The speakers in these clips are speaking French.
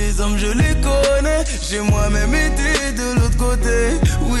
Les hommes je les connais, j'ai moi-même été de l'autre côté. Oui,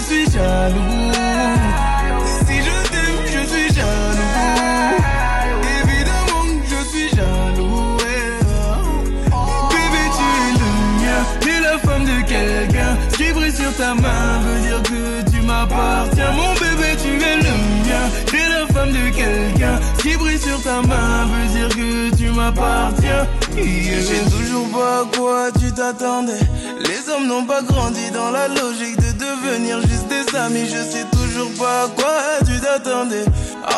Je suis jaloux. Si je t'aime, je suis jaloux. Évidemment je suis jaloux. Bébé, tu es le mien. T'es la femme de quelqu'un. Ce qui brille sur ta main veut dire que tu m'appartiens. Mon bébé, tu es le mien. T'es la femme de quelqu'un. Ce qui brille sur ta main veut dire que tu m'appartiens. Je sais toujours pas à quoi tu t'attendais. Les hommes n'ont pas grandi dans la logique de devenir juste des amis. Je sais toujours pas à quoi tu t'attendais.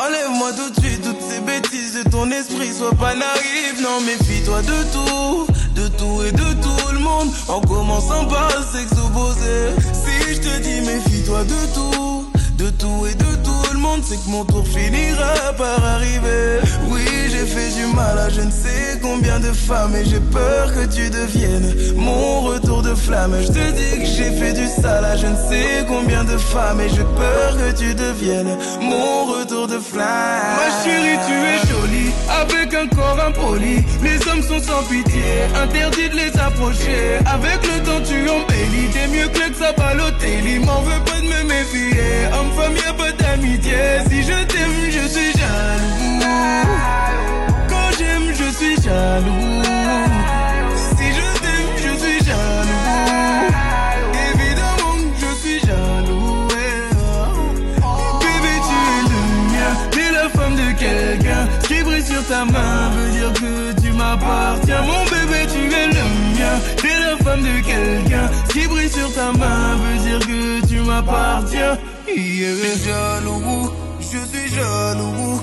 Enlève-moi tout de suite toutes ces bêtises de ton esprit. Sois pas naïf, non, méfie-toi de tout. De tout et de tout le monde. En commençant par s'exposer. Si je te dis méfie-toi de tout. De tout et de c'est que mon tour finira par arriver. Oui, j'ai fait du mal à je ne sais combien de femmes et j'ai peur que tu deviennes mon retour de flamme. Je te dis que j'ai fait du sale à je ne sais combien de femmes et j'ai peur que tu deviennes mon retour de flamme. Ma chérie, tu es jolie avec un corps impoli. Les hommes sont sans pitié, interdit de les approcher. Avec le temps, tu embellis, t'es mieux que le Sabalotelli. Il m'en veut pas de me méfier. Homme-femme, y'a pas Si je t'aime, je suis jaloux. Quand j'aime, je suis jaloux. Si je t'aime, je suis jaloux. Évidemment, je suis jaloux. Bébé, tu es le mien. T'es la femme de quelqu'un. Ce qui brille sur ta main veut dire que tu m'appartiens. Mon bébé, tu es le mien. T'es la femme de quelqu'un. Ce qui brille sur ta main veut dire que tu m'appartiens. Je suis jaloux, je suis jaloux.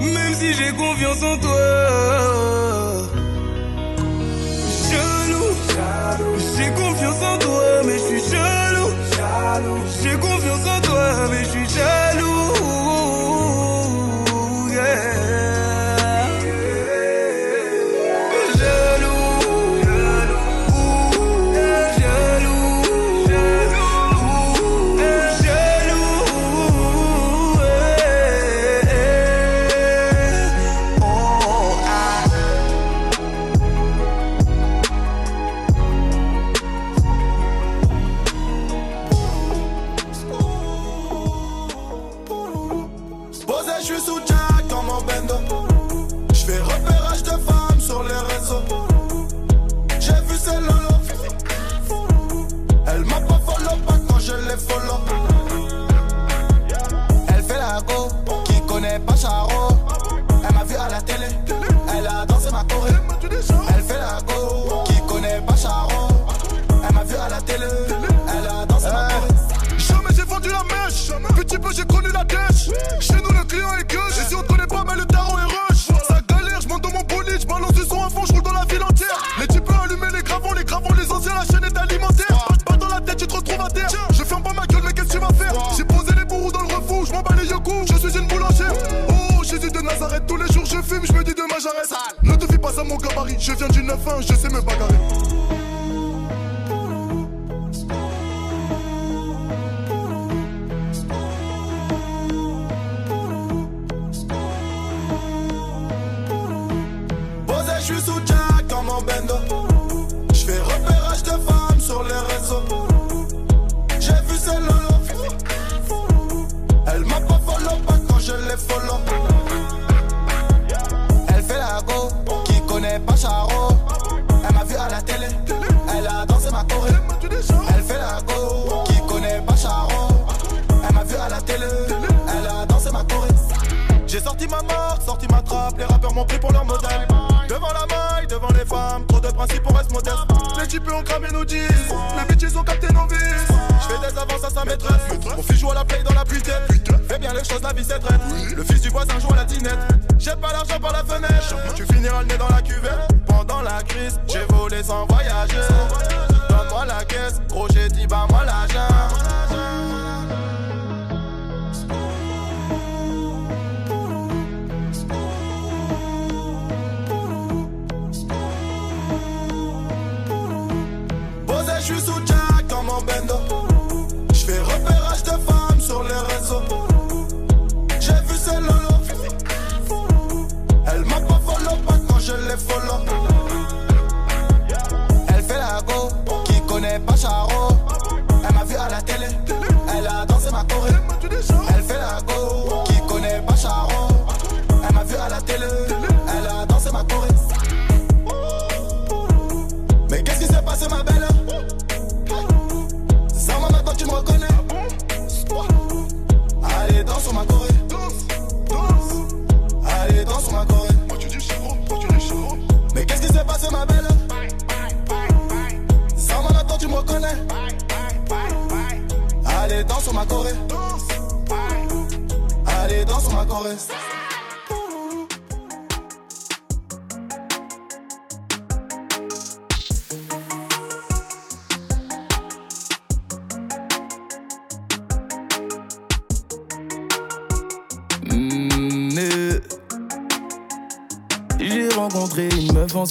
Même si j'ai confiance en toi.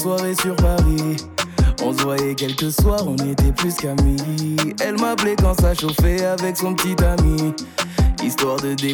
Soirée sur Paris. On se voyait quelques soirs, on était plus qu'amis.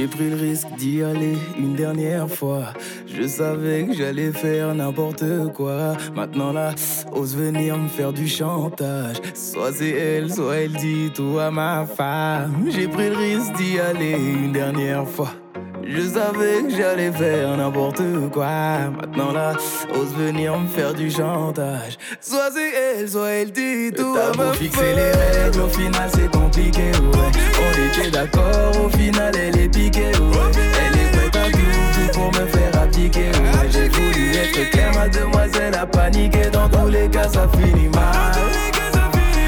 J'ai pris le risque d'y aller une dernière fois. Je savais que j'allais faire n'importe quoi. Maintenant là, ose venir me faire du chantage. Soit c'est elle, soit elle dit tout à ma femme. J'ai pris le risque d'y aller une dernière fois. Je savais que j'allais faire n'importe quoi. Maintenant là, ose venir me faire du chantage. Soit c'est elle, soit elle dit tout à ma fixer les règles, au final c'est compliqué, ouais. On était d'accord, au final elle est piquée, ouais. Elle est prête à tout, tout pour me faire appliquer, ouais. J'ai voulu être clair, mademoiselle a paniqué. Dans tous les cas, ça finit mal.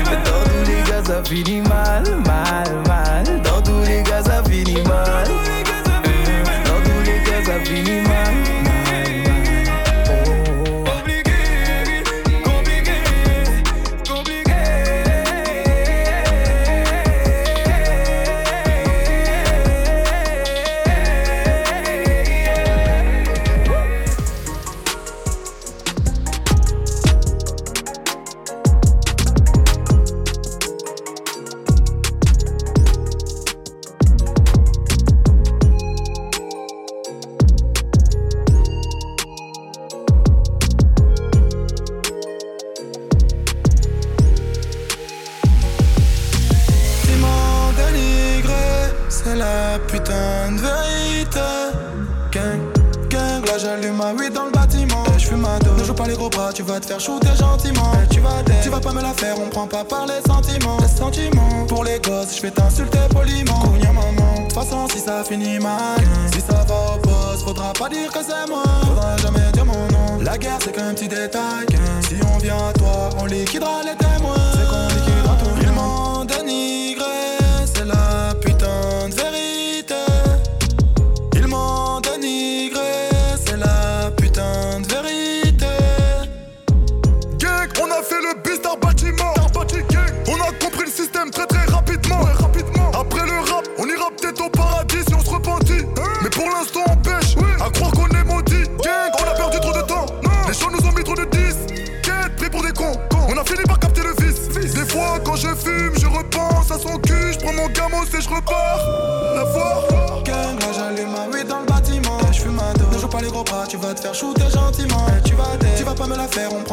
Dans tous les cas, ça finit mal, mal, mal. Dans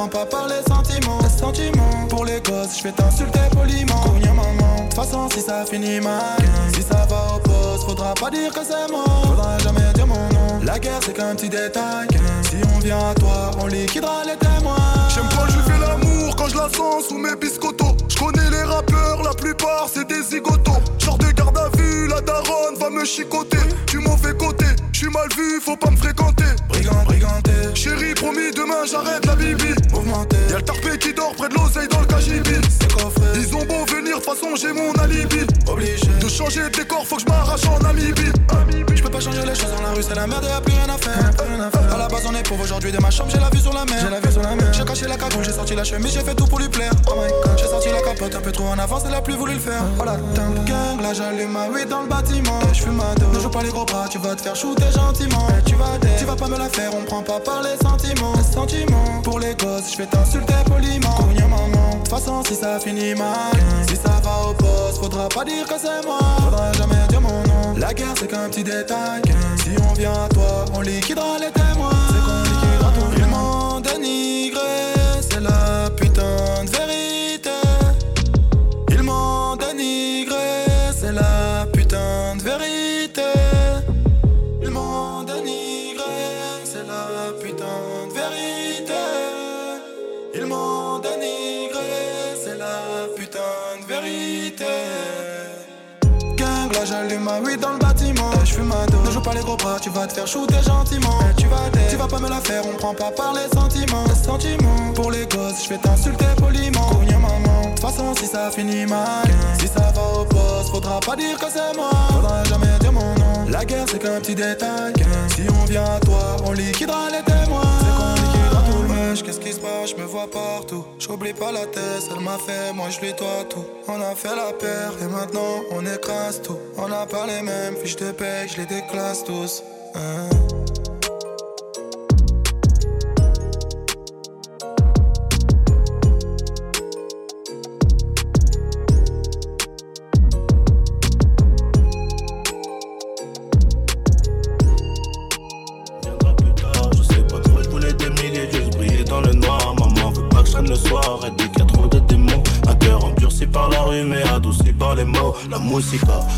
pas par les sentiments. Les sentiments, pour les gosses, je vais t'insulter poliment. Cogna maman, de toute façon, si ça finit mal, si ça va au poste, faudra pas dire que c'est moi. Faudra jamais dire mon nom. La guerre, c'est qu'un petit détail. Si on vient à toi, on liquidera les témoins. J'aime quand je fais l'amour, quand je la sens sous mes biscottos. Je connais les rappeurs, la plupart c'est des zigotos. Genre de garde à vue, la daronne va me chicoter. Du mauvais côté, je suis mal vu, faut pas me fréquenter. Chérie, promis, demain j'arrête la bibi. mouvementé, Y'a le tarpé qui dort près de l'oseille dans le cagibi. Ils ont beau venir, de toute façon j'ai mon alibi. obligé. De changer de décor, faut que je m'arrache en Namibie. Je peux pas changer les choses dans la rue, c'est la merde, y'a plus rien à faire. Plus rien à la base, on est pauvre aujourd'hui de ma chambre, j'ai la vue sur la mer. J'ai la vue sur la mer. J'ai caché la cagoule, j'ai sorti la chemise, j'ai fait tout pour lui plaire. Oh my god, j'ai sorti la capote un peu trop en avance, elle a plus voulu le faire. Oh la dingue, gang, là j'allume ma weed dans le bâtiment. Je fume ma. Ne joue pas les gros bras, tu vas te faire shooter gentiment. Et tu vas tu vas pas me la faire, on prend pas par les sentiments. Sentiments, pour les gosses, je vais t'insulter poliment. Cogna maman, de toute façon, si ça finit mal, si ça va au poste, faudra pas dire que c'est moi. Faudra jamais dire mon nom. La guerre, c'est qu'un petit détail. Si on vient à toi, on liquidera les témoins. J'allume ma weed dans le bâtiment. Je fume ma dose. Ne joue pas les gros bras, tu vas te faire shooter gentiment. Tu vas tu vas pas me la faire, on prend pas par les sentiments. Les sentiments, pour les gosses, je vais t'insulter poliment. Cogna maman, de toute façon, si ça finit mal, si ça va au poste, faudra pas dire que c'est moi. Faudra jamais dire mon nom. La guerre, c'est qu'un petit détail. Si on vient à toi, on liquidera les témoins. Qu'est-ce qui se passe, je me vois partout. J'oublie pas la tête, elle m'a fait, moi je lui dois tout. On a fait la paire et maintenant on écrase tout. On n'a pas les mêmes fiches de paix, je les déclasse tous. Hein.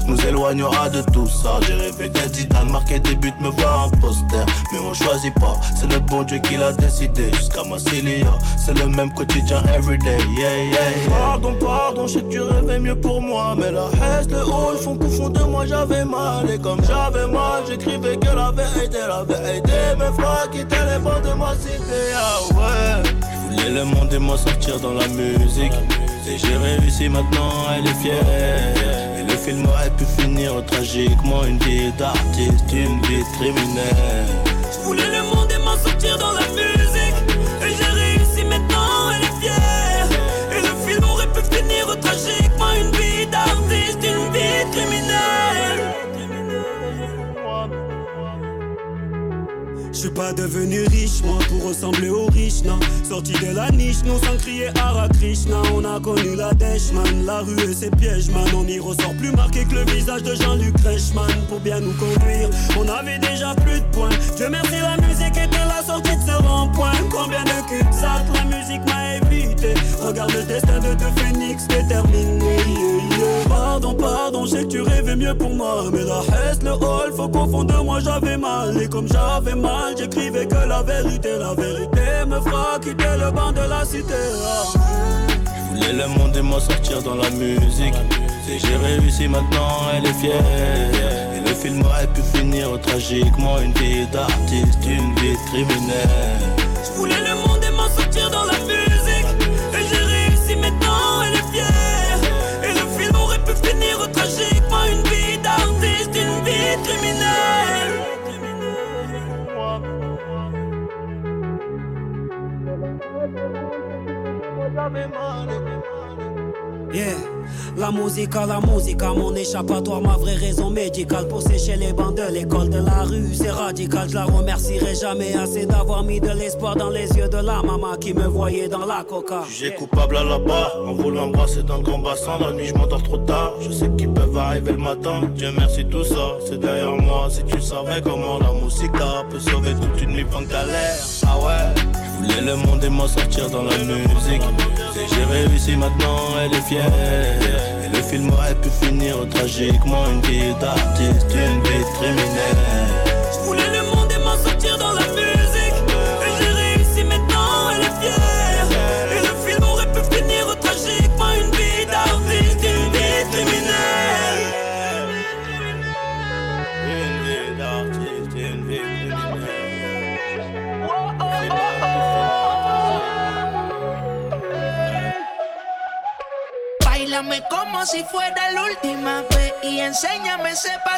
Nous éloignera de tout ça. J'ai rêvé d'être Zidane, marquer des buts, me voir un poster. Mais on choisit pas, c'est le bon Dieu qui l'a décidé. Jusqu'à Massilia, c'est le même quotidien everyday. Yeah, yeah, yeah. Pardon, pardon, je sais que tu rêvais mieux pour moi. Mais la reste, le haut, font qu'au fond de moi j'avais mal. Et comme j'avais mal, j'écrivais que la vérité, la vérité. Mes frères quittaient les bancs de ma cité. Ah ouais. Je voulais le monde et moi sortir dans la musique. Et j'ai réussi maintenant, elle est fière. Film aurait pu finir tragiquement. Une vie d'artiste, une vie de criminel. Je voulais le monde et m'en sortir suis pas devenu riche, moi, pour ressembler aux riches, non. Sorti de la niche, nous sans crier Hara Krishna. On a connu la dèche. La rue et ses pièges, man. On y ressort plus marqué que le visage de Jean-Luc Reichmann. Pour bien nous conduire, on avait déjà plus de points. Dieu merci, la musique était la sortie de ce rond-point. Combien de cul-de-sac la musique m'a évité? Regarde le destin de deux phénix déterminé. Pardon, pardon, je sais que tu rêvais mieux pour moi. Mais la reste, le hall, faut qu'au fond de moi j'avais mal. Et comme j'avais mal, j'écrivais que la vérité, la vérité me fera quitter le banc de la cité. Ah. Je voulais le monde et moi sortir dans la musique. Si j'ai réussi maintenant, elle est fière. Et le film aurait pu finir tragiquement. Une vie d'artiste, une vie de criminel. Je voulais le Yeah. La musique à la musique, à mon échappatoire, ma vraie raison médicale pour sécher les bancs de l'école de la rue. C'est radical, je la remercierai jamais assez d'avoir mis de l'espoir dans les yeux de la maman qui me voyait dans la coca. J'ai coupable à la barre, en voulant embrasser dans le grand bassin. La nuit, je m'endors trop tard. Je sais qu'ils peuvent arriver le matin. Dieu merci, tout ça, c'est derrière moi. Si tu savais comment la musique peut sauver toute une nuit de galère. Ah ouais, le monde et m'en sortir dans la musique. J'ai réussi maintenant, elle est fière. Et le film aurait pu finir tragiquement Une vie d'artiste, une vie de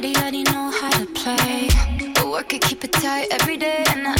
Body already know how to play. But work it, keep it tight every day. And I,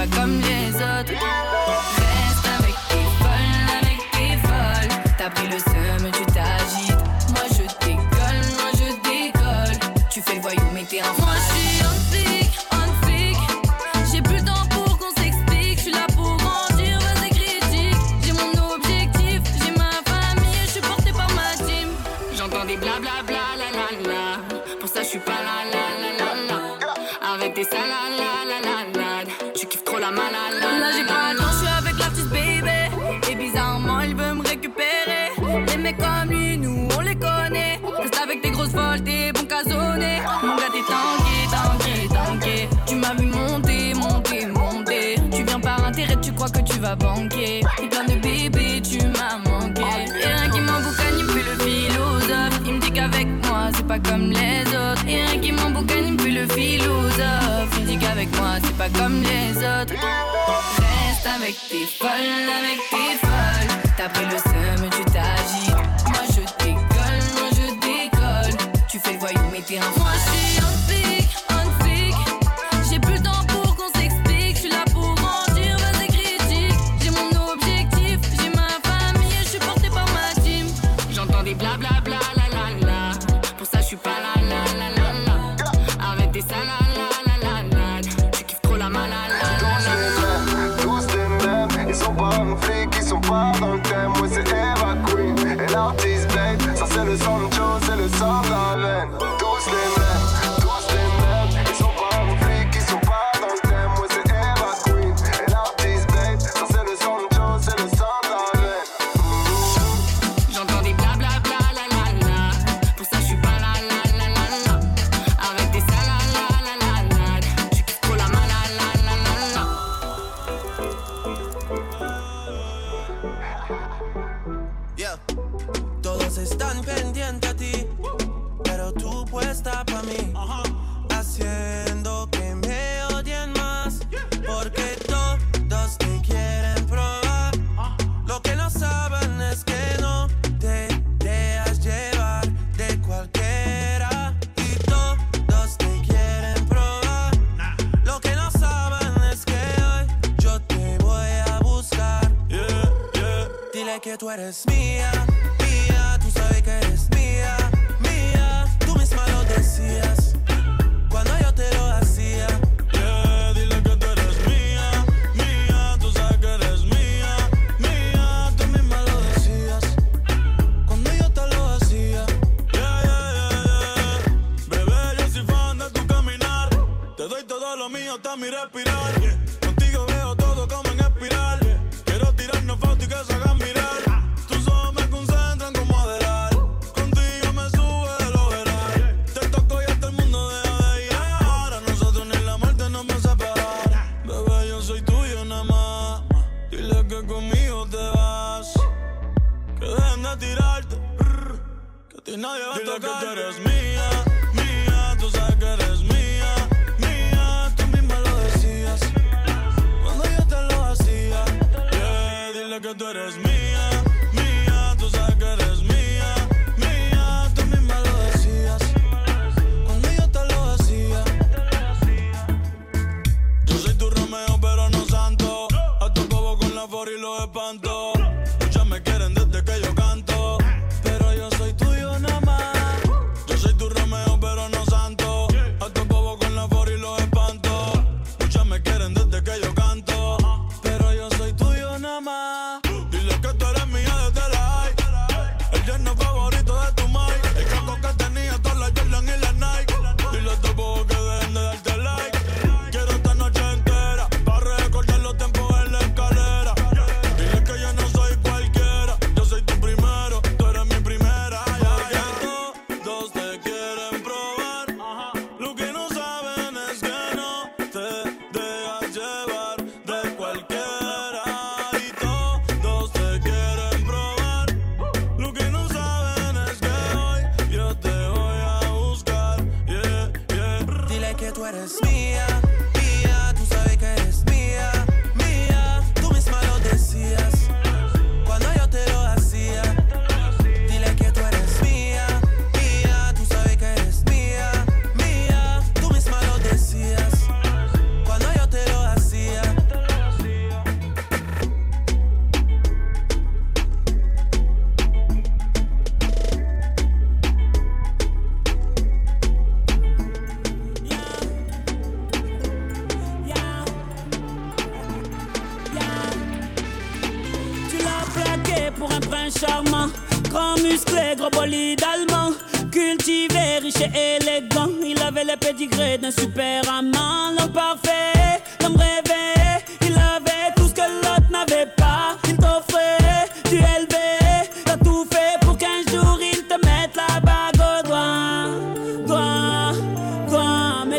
pas comme les autres. pas comme les autres. Reste avec tes folles, avec tes folles. T'as pris le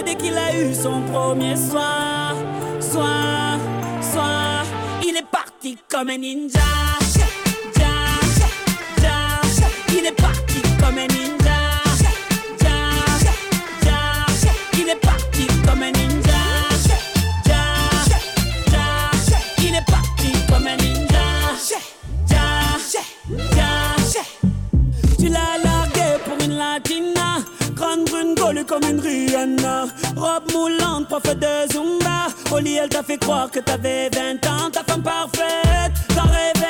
dès qu'il a eu son premier soir, soir, soir, il est parti comme un ninja. Ja, ja, ja. Il est parti comme un ninja. Ja, ja, Il est parti comme une Rihanna. Robe moulante, prof de Zumba. Lit, elle t'a fait croire que t'avais 20 ans. Ta femme parfaite, rêvais.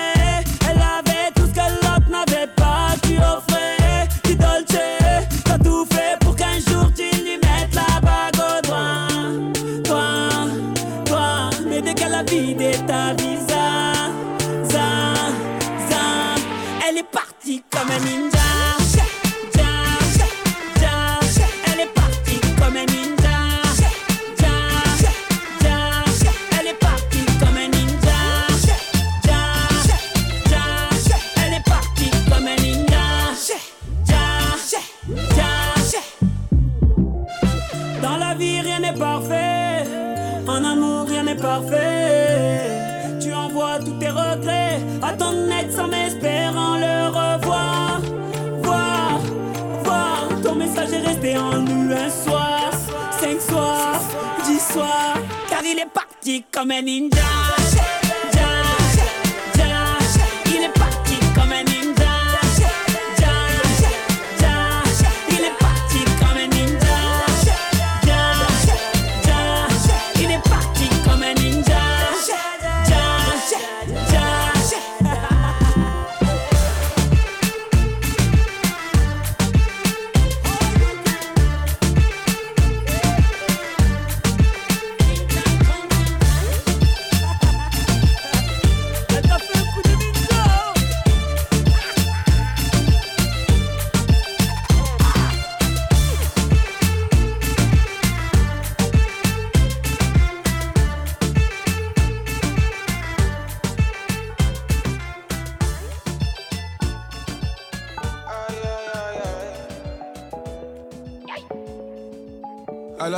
Dix soirs. Car il est parti comme un ninja.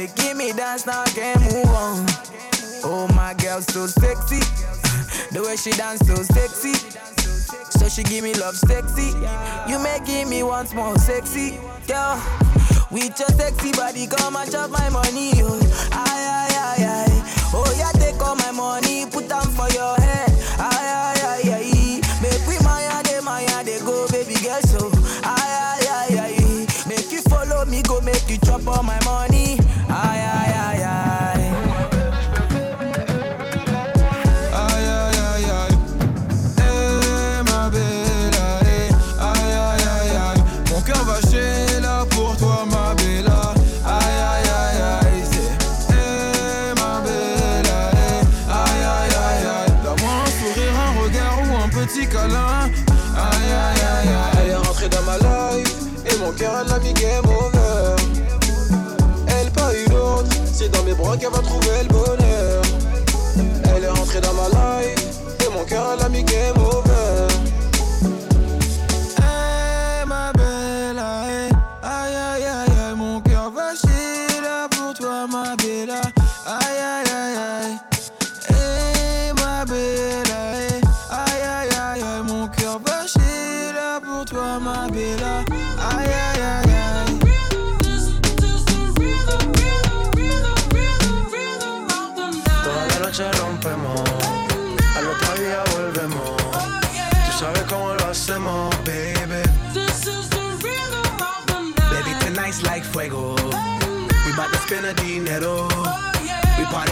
waist, making me dance, now I can't move on. Oh, my girl, so sexy. The way she dance, so sexy. So she give me love, sexy. You making me once more sexy, girl. With your sexy body, come and chop my money, oh. Aye, aye, aye. C'est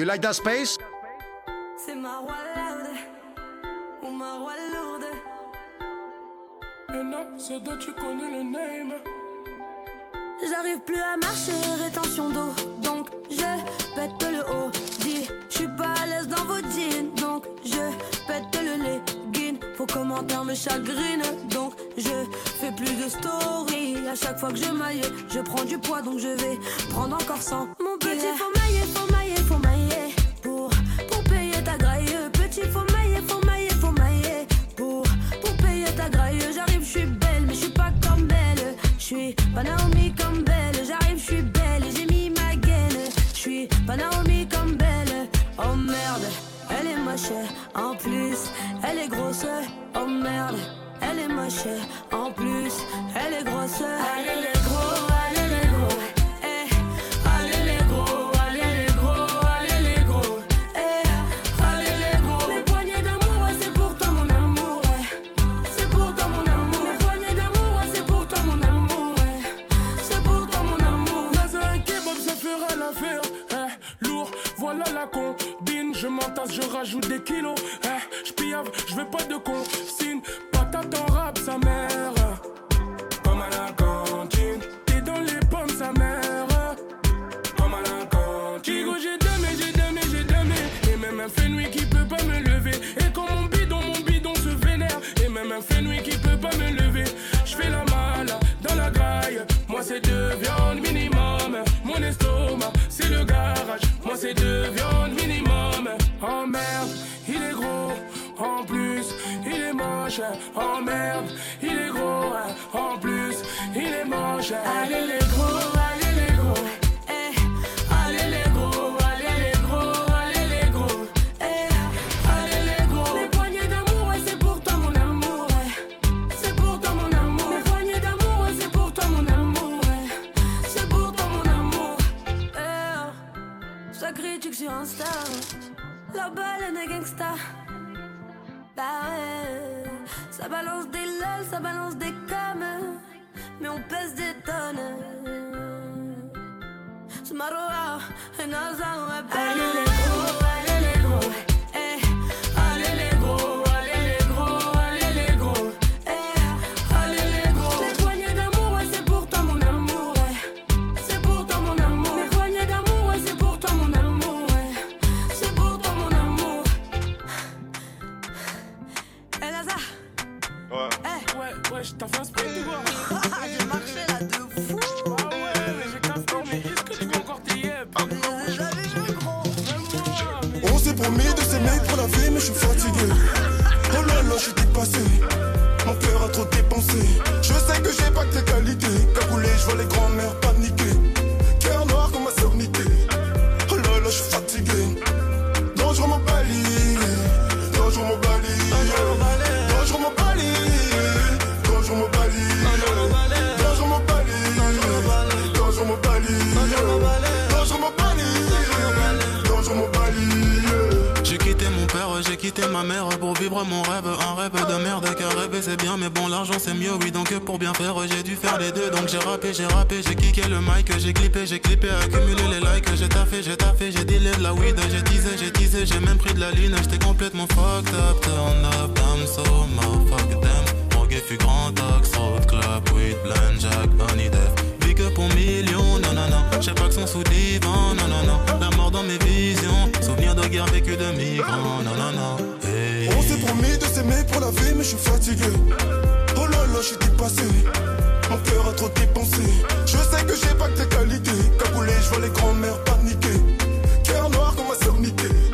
You like that space? C'est ma roi lourde ou ma roi lourde. Et non, c'est toi, tu connais le name. J'arrive plus à marcher, rétention d'eau. Donc je pète le haut. Dis, je suis pas à l'aise dans vos jeans. Donc je pète le legging. Vos commentaires me chagrinent. Donc je fais plus de story. À chaque fois que je maille, je prends du poids. Donc je vais prendre encore 100. Mon petit, faut mailler, faut mailler, faut suis pas Naomi comme belle. J'arrive, je suis belle et j'ai mis ma gaine. Je suis pas Naomi comme belle. Oh merde, elle est moche. En plus, elle est grosse. Oh merde, elle est moche. En plus, elle est grosse. Allez les gros, promis de s'aimer pour la vie, mais je suis fatigué. Oh là là, suis dépassé. Mon cœur a trop dépensé. Je sais que j'ai pas que tes qualités. Cagoulé, je vois les grands-mères pour vivre mon rêve. Un rêve de merde, car rêver c'est bien, mais bon, l'argent c'est mieux, oui. Donc pour bien faire, j'ai dû faire les deux. Donc j'ai rappé, j'ai rappé, j'ai kické le mic, j'ai clippé, j'ai clippé, accumulé les likes. J'ai taffé, j'ai taffé, j'ai dealé de la weed, j'ai teasé, j'ai teasé, j'ai même pris de la ligne. J'étais complètement fucked up, turn up, I'm so motherfucker damn. Mon fut grand axe, road club, weed, blend, jack, honey death. Pour millions, non, non, non. J'ai pas que son sous divan, non, non, non. La mort dans mes visions, souvenir de guerre vécue de migrants, non, non, non. Hey. On s'est promis de s'aimer pour la vie, mais je suis fatigué. Oh là là, je suis dépassé. Mon cœur a trop dépensé. Je sais que j'ai pas que tes qualités. Cagoulé, je vois les grands-mères paniquer. Cœur noir comme ma sœur niquée.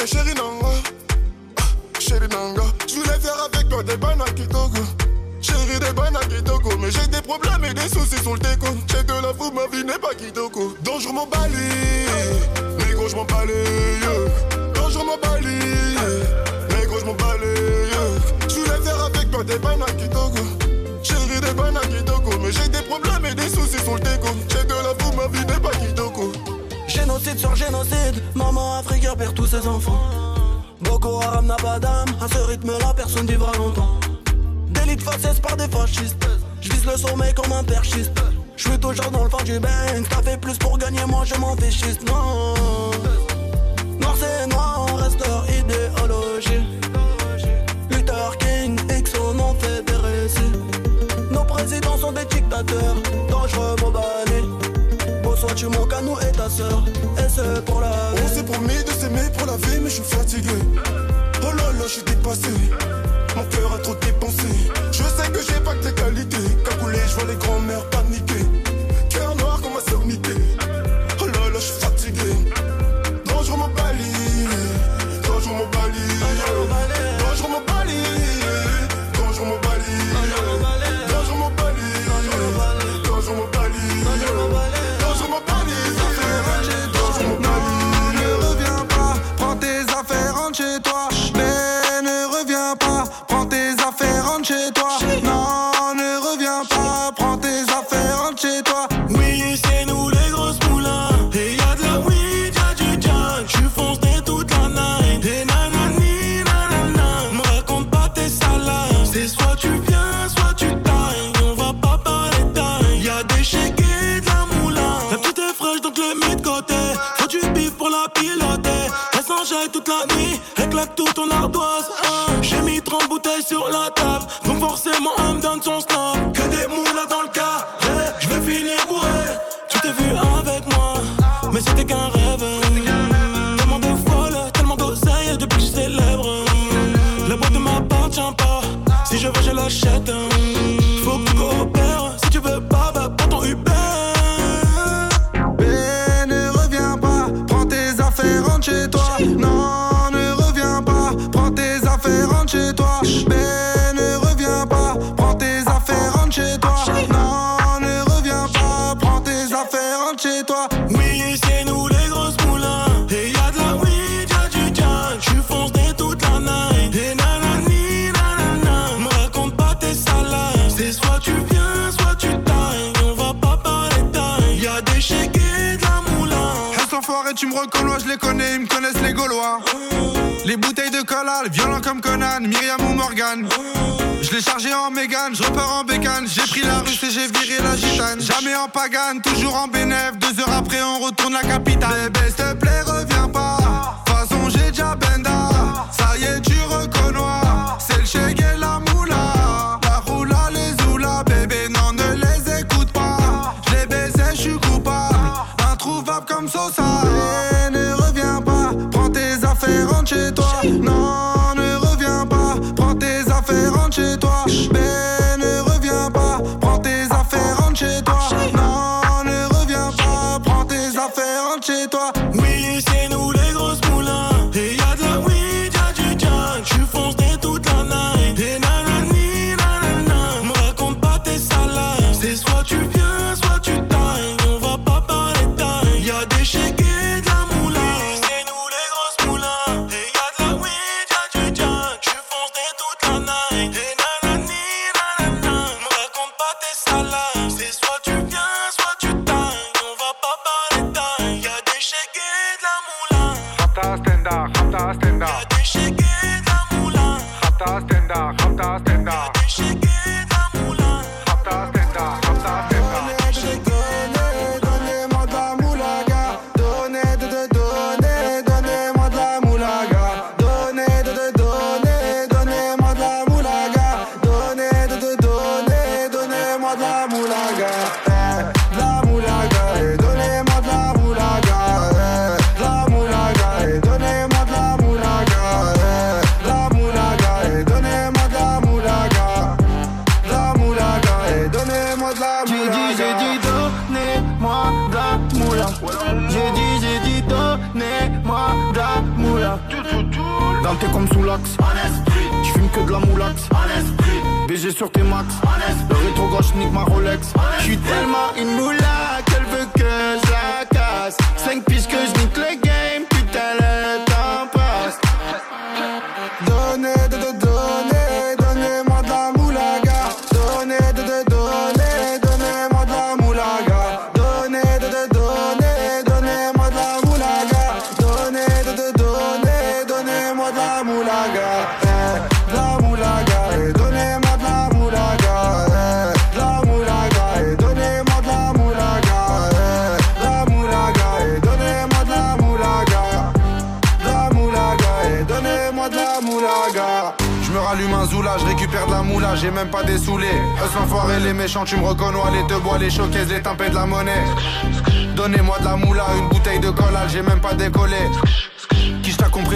Bouteille, chérie Nanga. Ah, Chérie Nanga. Je voulais faire avec toi des banaki Togo. Chérie des banaki Togo. Mais j'ai des problèmes et des soucis sur le déco. J'ai de la fou, ma vie n'est pas Kitoko. Dangereux mon bali. Négro, je m'en balai. Maman africaine perd tous ses enfants. Boko Haram n'a pas d'âme, à ce rythme-là, personne vivra longtemps. Délit de faciès par des fascistes, je vise le sommet comme un perchiste. Je suis toujours dans le fond du bank, t'as fait plus pour gagner, moi je m'en fais schiste, non. Noir c'est noir, reste leur idéologie. Luther King, X, on en fait des récits. Nos présidents sont des dictateurs, dangereux, mobalés. Bonsoir, tu manques à nous et ta sœur. Mais je suis fatigué. Oh là là, je suis dépassé. Mon cœur a trop dépensé. Je sais que j'ai pas que tes qualités. Cagoulé, je vois les grands-mères c'était qu'un rêve. Tellement de voiles, tellement d'oseilles depuis que je célèbre. La boîte ne m'appartient pas, si je veux, je l'achète. Faut que tu coopères, si tu veux pas, bah prends ton Uber. Ben, ne reviens pas, prends tes affaires, rentre chez toi. les connais, ils me connaissent les Gaulois. Les bouteilles de collal, violents comme Conan, Myriam ou Morgan. Je l'ai chargé en mégane, je repars en bécane. J'ai pris la russe et j'ai viré la gitane. Jamais en pagane, toujours en bénéf. Deux heures après, on retourne la capitale. Bébé, s'il te plaît, reviens pas. De façon, j'ai déjà benda. Ça y est, tu reconnois. C'est le chèque et la moula. La roula, les oula, bébé, non, ne les écoute pas. Je les baisais, je suis coupable. Introuvable comme Sosa. loin de toi. Non.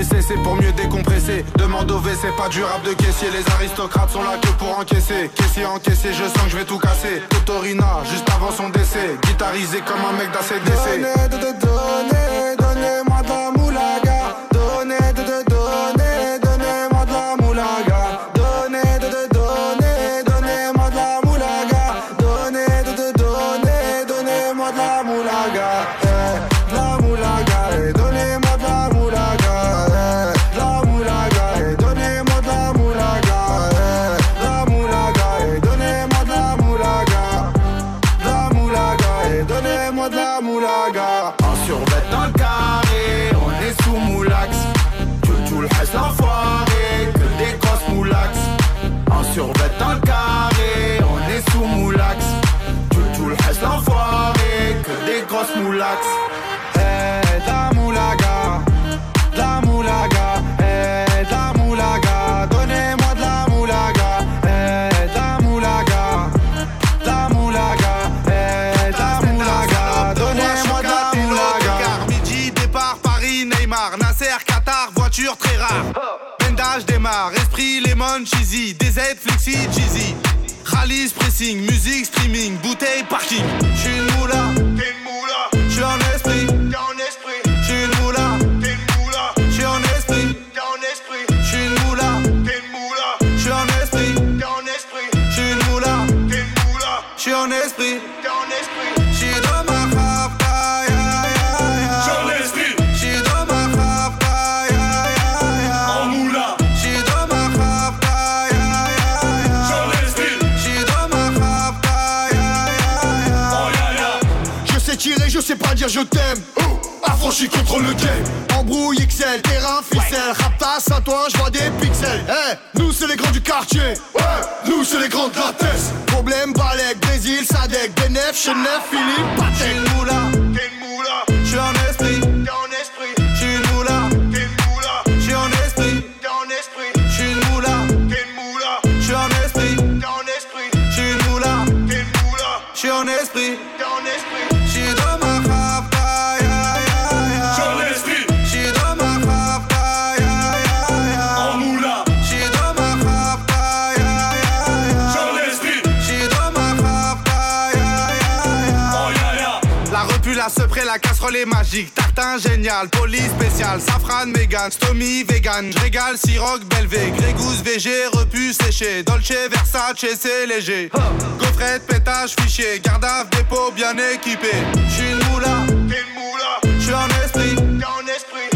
C'est pour mieux décompresser. Demande au V, c'est pas durable de caissier. Les aristocrates sont là que pour encaisser. Caissier, encaissé, je sens que je vais tout casser. Torina, juste avant son décès, guitarisé comme un mec d'ACDC. Donnez, donnez, donnez, donnez-moi. parking. je sais pas dire je t'aime. Affranchi contre le game. Embrouille XL, terrain, ficelle. Raptas à toi, je vois des pixels. Hey, nous c'est les grands du quartier. Ouais, nous c'est les grands de la thèse. Problème, Balek, Brésil, Sadek, Benef, Chenef, Philippe, Patel. T'es une moula, moula. la casserole est magique. Tartin génial, police spécial, safran, mégan, stomy, vegan, régal, siroc, belvé, grégousse, VG, repu, séché, dolce, versace, c'est léger. Gaufrette, pétage, fichier, gardave, dépôt bien équipé. J'suis une moula, t'es une moula, j'suis un esprit, t'es un esprit.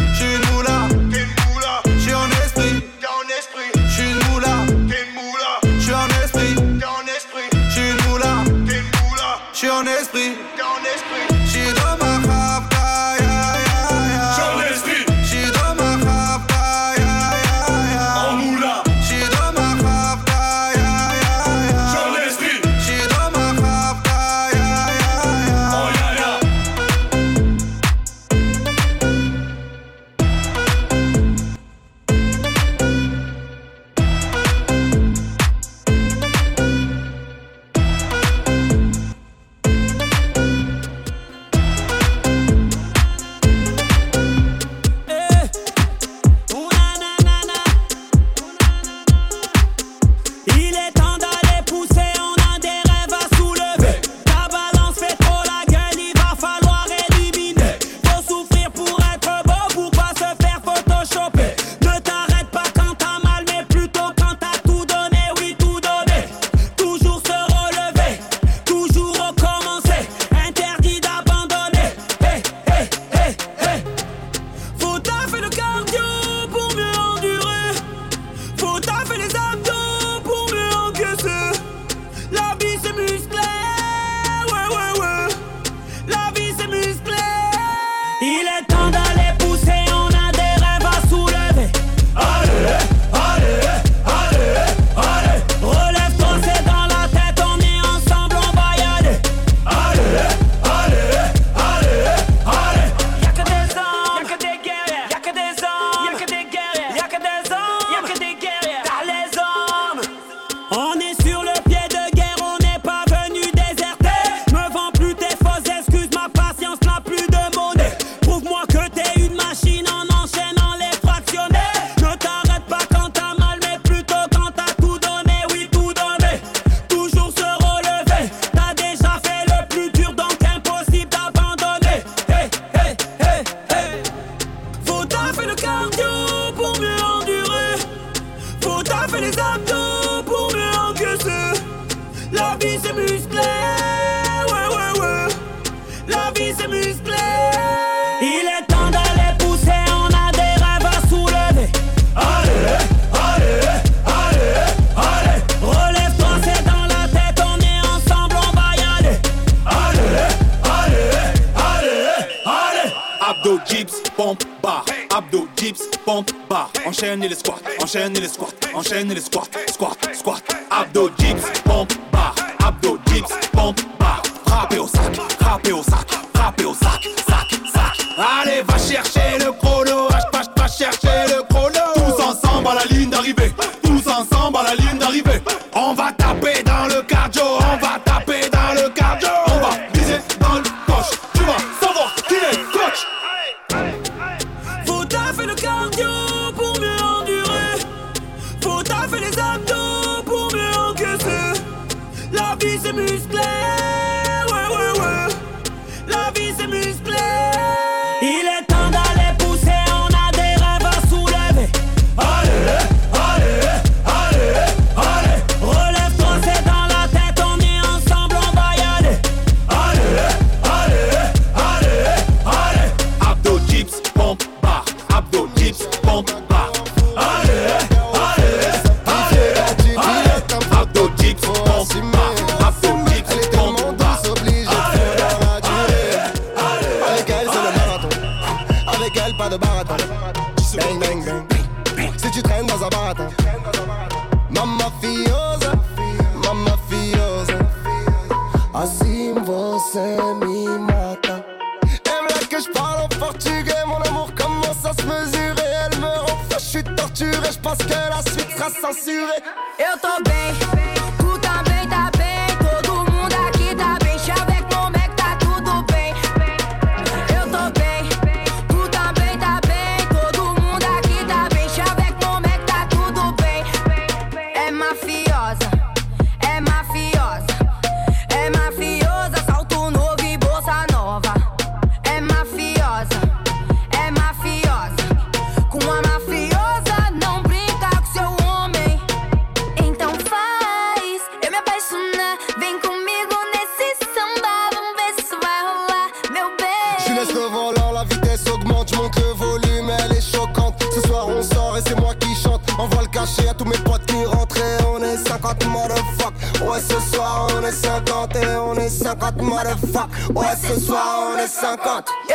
abdos, dips, pompe, barre. Enchaîne les squats, enchaîne les squats, enchaîne les squats, squat, squat. Abdos, dips, pompe, barre. Abdos, dips, pompe, barre. Frappez au sac, frappez au sac, frappez au sac, sac, sac. Allez, va chercher le chrono, va, va chercher le chrono. Tous ensemble à la ligne d'arrivée, tous ensemble à la ligne d'arrivée. Ouais, ce soir on est 50. Et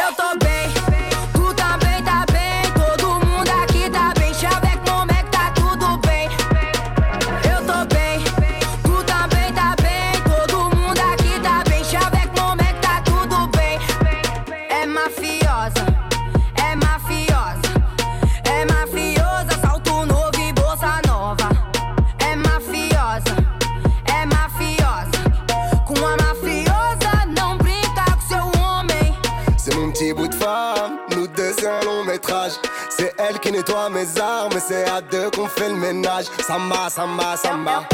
Samba, samba, samba.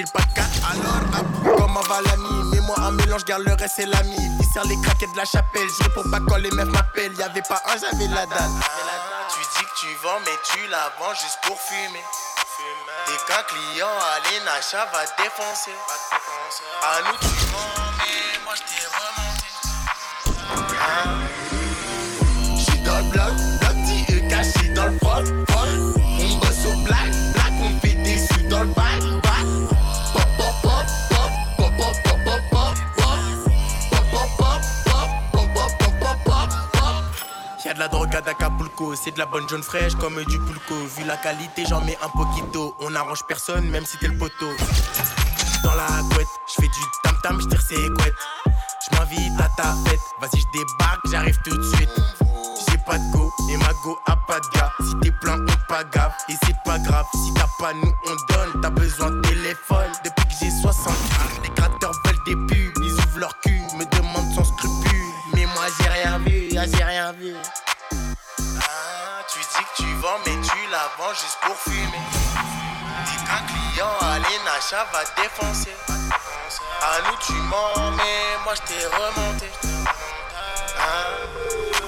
Alors, comment va l'ami? Mets-moi un mélange, garde le reste, c'est l'ami. Il sert les craquettes de la chapelle. Je réponds pas quand les meufs m'appellent. Y'avait pas un, j'avais la dalle. Tu dis que tu vends, mais tu la vends juste pour fumer. Dès qu'un client à l'ENACHA va défoncer, à nous tu la drogue à d'Acapulco, c'est de la bonne jaune fraîche comme du pulco. Vu la qualité, j'en mets un poquito. On arrange personne, même si t'es le poteau. Dans la couette, je fais du tam tam, je tire ses couettes. Je m'invite à ta fête, vas-y je débarque, j'arrive tout de suite. J'ai pas de go et ma go a pas de gars. Si t'es plein, on pas gaffe et c'est pas grave. Si t'as pas nous, on donne. T'as besoin de téléphone depuis que j'ai 60 Les gratteurs veulent des pubs, ils ouvrent leur cul, me demandent sans scrupule. Mais moi j'ai rien vu, ah, j'ai rien vu. avant juste pour fumer. Dis qu'un client à l'achat va défoncer. À nous tu mens, mais moi je t'ai remonté. Hein?